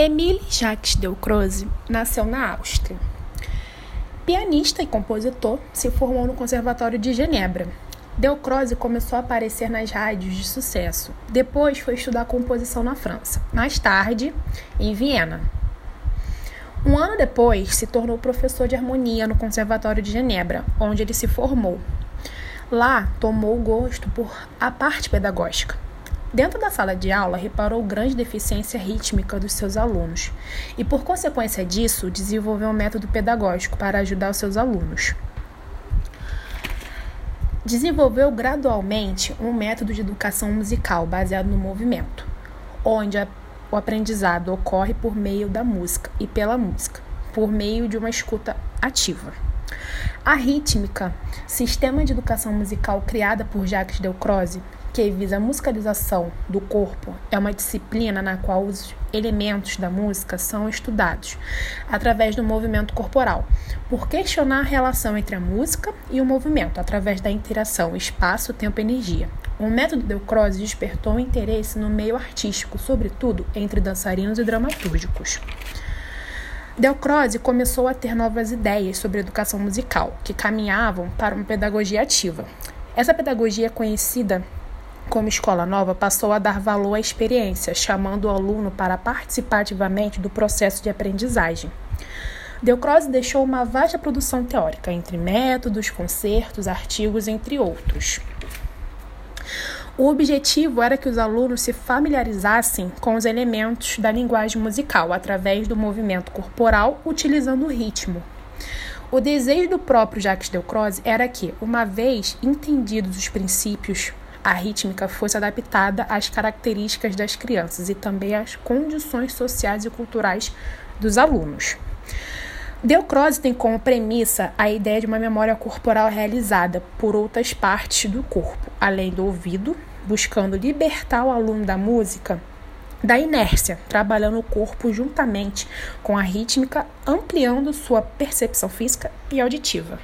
Emile Jacques Delcroze nasceu na Áustria. Pianista e compositor, se formou no Conservatório de Genebra. Delcroze começou a aparecer nas rádios de sucesso. Depois foi estudar composição na França. Mais tarde, em Viena. Um ano depois, se tornou professor de harmonia no Conservatório de Genebra, onde ele se formou. Lá, tomou gosto por a parte pedagógica Dentro da sala de aula, reparou grande deficiência rítmica dos seus alunos e, por consequência disso, desenvolveu um método pedagógico para ajudar os seus alunos. Desenvolveu gradualmente um método de educação musical baseado no movimento, onde a, o aprendizado ocorre por meio da música e pela música, por meio de uma escuta ativa. A rítmica, sistema de educação musical criada por Jacques Delcroze, que visa a musicalização do corpo, é uma disciplina na qual os elementos da música são estudados através do movimento corporal, por questionar a relação entre a música e o movimento através da interação espaço, tempo energia. O método Delcroze despertou interesse no meio artístico, sobretudo entre dançarinos e dramatúrgicos. Delcroze começou a ter novas ideias sobre educação musical, que caminhavam para uma pedagogia ativa. Essa pedagogia é conhecida como escola nova, passou a dar valor à experiência, chamando o aluno para participar ativamente do processo de aprendizagem. Delcroze deixou uma vasta produção teórica, entre métodos, concertos, artigos, entre outros. O objetivo era que os alunos se familiarizassem com os elementos da linguagem musical através do movimento corporal, utilizando o ritmo. O desejo do próprio Jacques Delcroze era que, uma vez entendidos os princípios a rítmica fosse adaptada às características das crianças e também às condições sociais e culturais dos alunos. Delcroze tem como premissa a ideia de uma memória corporal realizada por outras partes do corpo, além do ouvido, buscando libertar o aluno da música da inércia, trabalhando o corpo juntamente com a rítmica, ampliando sua percepção física e auditiva.